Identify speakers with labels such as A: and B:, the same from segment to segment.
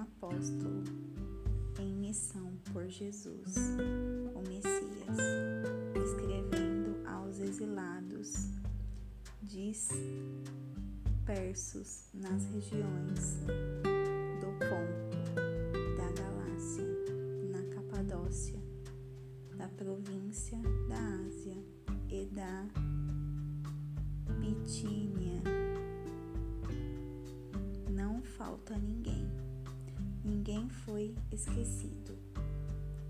A: apóstolo em missão por Jesus, o Messias, escrevendo aos exilados dispersos nas regiões ninguém foi esquecido.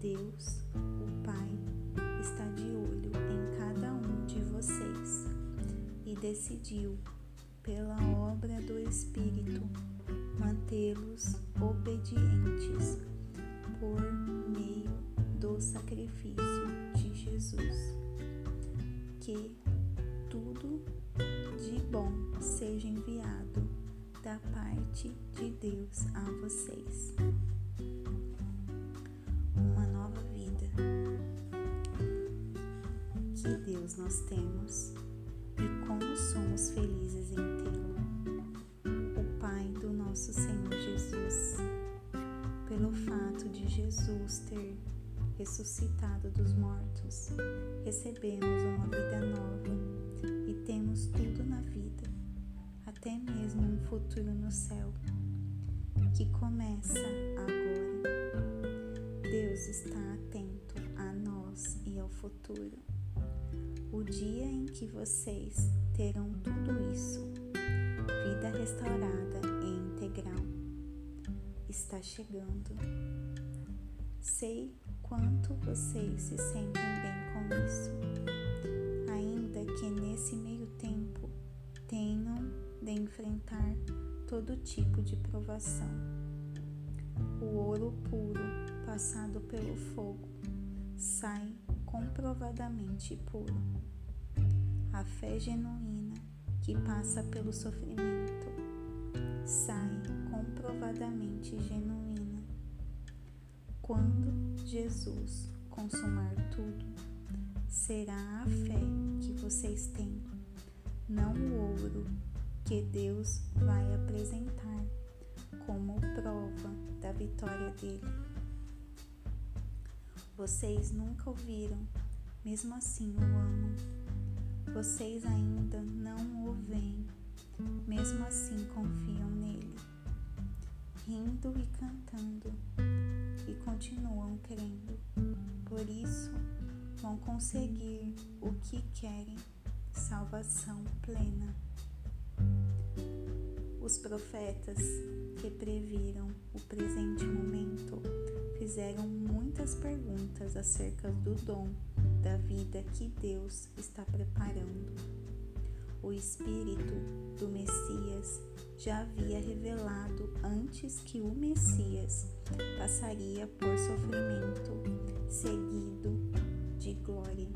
A: Deus, o Pai, está de olho em cada um de vocês e decidiu, pela obra do Espírito, mantê-los obedientes por meio do sacrifício de Jesus. Que tudo de bom seja enviado da parte de Deus a vocês. Uma nova vida. Que Deus nós temos e como somos felizes em tê-lo. O Pai do nosso Senhor Jesus. Pelo fato de Jesus ter ressuscitado dos mortos, recebemos uma vida nova e temos tudo na vida, até mesmo um futuro no céu, que começa agora. Deus está atento a nós e ao futuro. O dia em que vocês terão tudo isso, vida restaurada e integral, está chegando. Sei quanto vocês se sentem bem com isso, ainda que nesse meio tempo tenham de enfrentar todo tipo de provação. O ouro puro passado pelo fogo sai comprovadamente puro. A fé genuína que passa pelo sofrimento sai comprovadamente genuína. Quando Jesus consumar tudo, será a fé que vocês têm, não o ouro que Deus vai apresentar como prova da vitória dele. Vocês nunca ouviram, mesmo assim o amam. Vocês ainda não o veem, mesmo assim confiam nele, rindo e cantando e continuam crendo. Por isso, vão conseguir o que querem: salvação plena. Os profetas que previram o presente momento fizeram muitas perguntas acerca do dom da vida que Deus está preparando. O Espírito do Messias já havia revelado antes que o Messias passaria por sofrimento seguido de glória.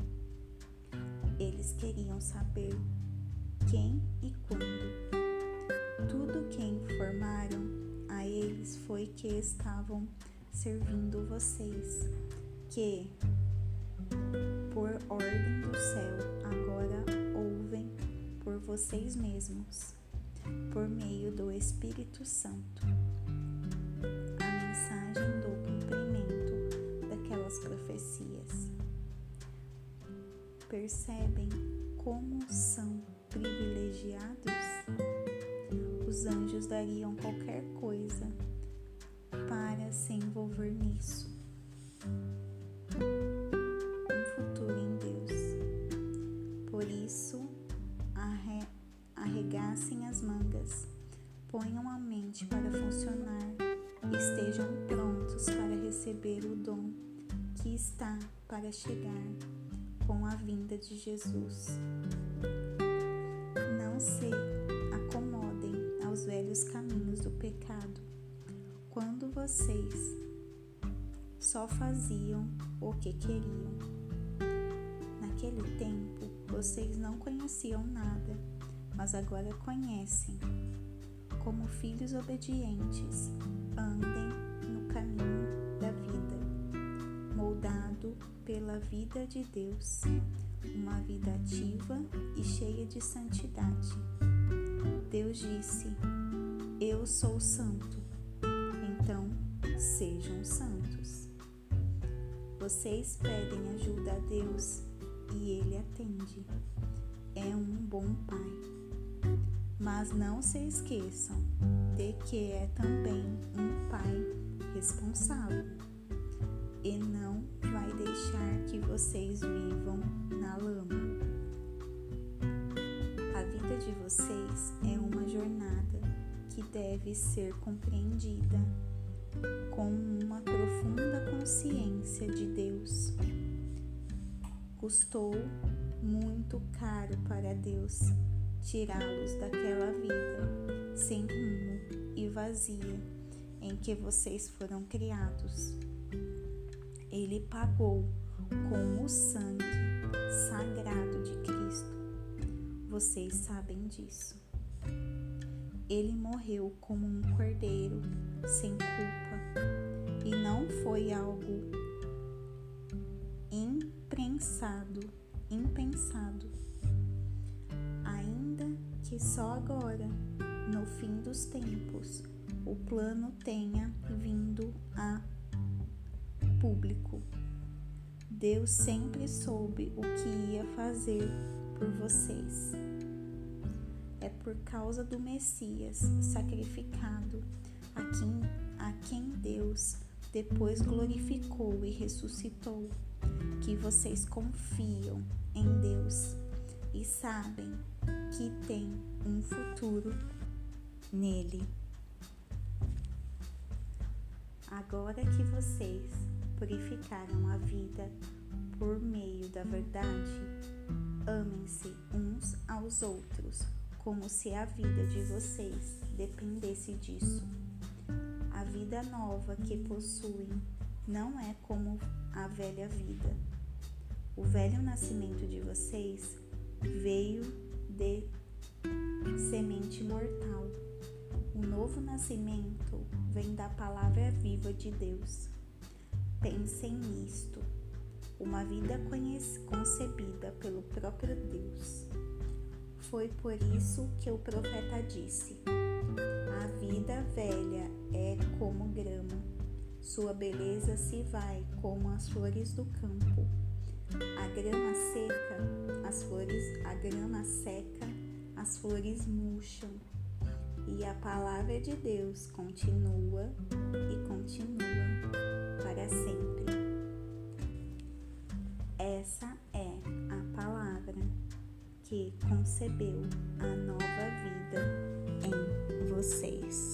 A: Eles queriam saber quem e quando. Tudo que informaram a eles foi que estavam servindo vocês, que, por ordem do céu, agora ouvem por vocês mesmos, por meio do Espírito Santo, a mensagem do cumprimento daquelas profecias. Percebem Os anjos dariam qualquer coisa para se envolver nisso. Um futuro em Deus. Por isso, arre arregassem as mangas, ponham a mente para funcionar e estejam prontos para receber o dom que está para chegar com a vinda de Jesus. Vocês só faziam o que queriam. Naquele tempo, vocês não conheciam nada, mas agora conhecem. Como filhos obedientes, andem no caminho da vida, moldado pela vida de Deus, uma vida ativa e cheia de santidade. Deus disse: Eu sou santo então sejam santos. Vocês pedem ajuda a Deus e Ele atende. É um bom Pai. Mas não se esqueçam de que é também um Pai responsável e não vai deixar que vocês vivam na lama. A vida de vocês é uma jornada que deve ser compreendida com uma profunda consciência de Deus. Custou muito caro para Deus tirá-los daquela vida sem rumo e vazia em que vocês foram criados. Ele pagou com o sangue sagrado de Cristo. Vocês sabem disso. Ele morreu como um cordeiro sem culpa e não foi algo impensado, impensado. Ainda que só agora, no fim dos tempos, o plano tenha vindo a público. Deus sempre soube o que ia fazer por vocês. É por causa do Messias sacrificado, a quem, a quem Deus depois glorificou e ressuscitou, que vocês confiam em Deus e sabem que tem um futuro nele. Agora que vocês purificaram a vida por meio da verdade, amem-se uns aos outros como se a vida de vocês dependesse disso. A vida nova que possuem não é como a velha vida. O velho nascimento de vocês veio de semente mortal. O novo nascimento vem da palavra viva de Deus. Pensem nisto. Uma vida concebida pelo próprio Deus. Foi por isso que o profeta disse: A vida velha é como grama, sua beleza se vai como as flores do campo. A grama seca, as flores, a grama seca, as flores murcham. E a palavra de Deus continua e continua que concebeu a nova vida em vocês.